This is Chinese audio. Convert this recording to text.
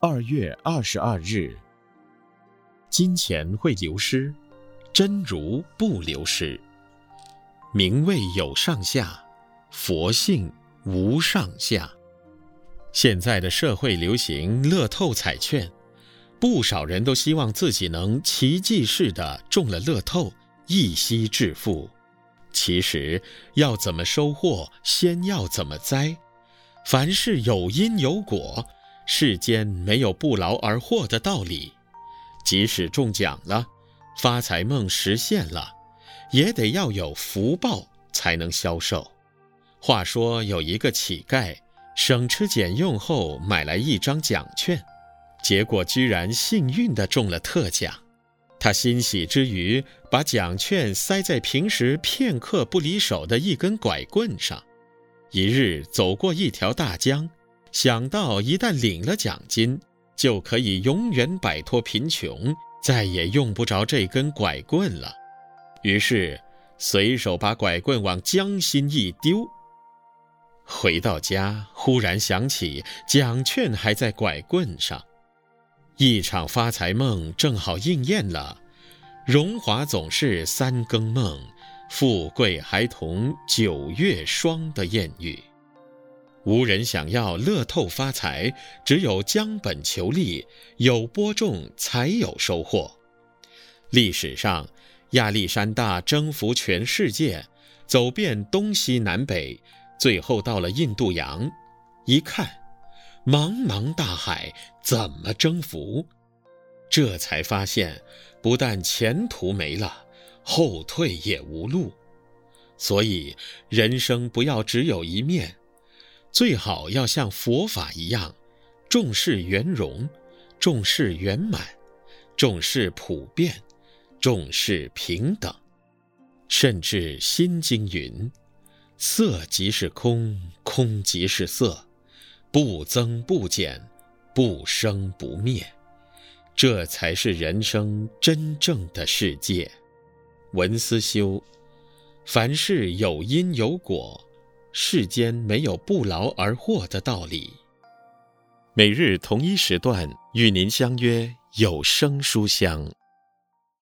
二月二十二日，金钱会流失，真如不流失。名位有上下，佛性无上下。现在的社会流行乐透彩券，不少人都希望自己能奇迹似的中了乐透，一夕致富。其实要怎么收获，先要怎么栽。凡事有因有果。世间没有不劳而获的道理，即使中奖了，发财梦实现了，也得要有福报才能消受。话说有一个乞丐，省吃俭用后买来一张奖券，结果居然幸运地中了特奖。他欣喜之余，把奖券塞在平时片刻不离手的一根拐棍上。一日走过一条大江。想到一旦领了奖金，就可以永远摆脱贫穷，再也用不着这根拐棍了。于是，随手把拐棍往江心一丢。回到家，忽然想起奖券还在拐棍上，一场发财梦正好应验了：“荣华总是三更梦，富贵还同九月霜”的谚语。无人想要乐透发财，只有将本求利，有播种才有收获。历史上，亚历山大征服全世界，走遍东西南北，最后到了印度洋，一看，茫茫大海，怎么征服？这才发现，不但前途没了，后退也无路。所以，人生不要只有一面。最好要像佛法一样，重视圆融，重视圆满，重视普遍，重视平等。甚至《心经》云：“色即是空，空即是色，不增不减，不生不灭。”这才是人生真正的世界。文思修，凡事有因有果。世间没有不劳而获的道理。每日同一时段与您相约有声书香。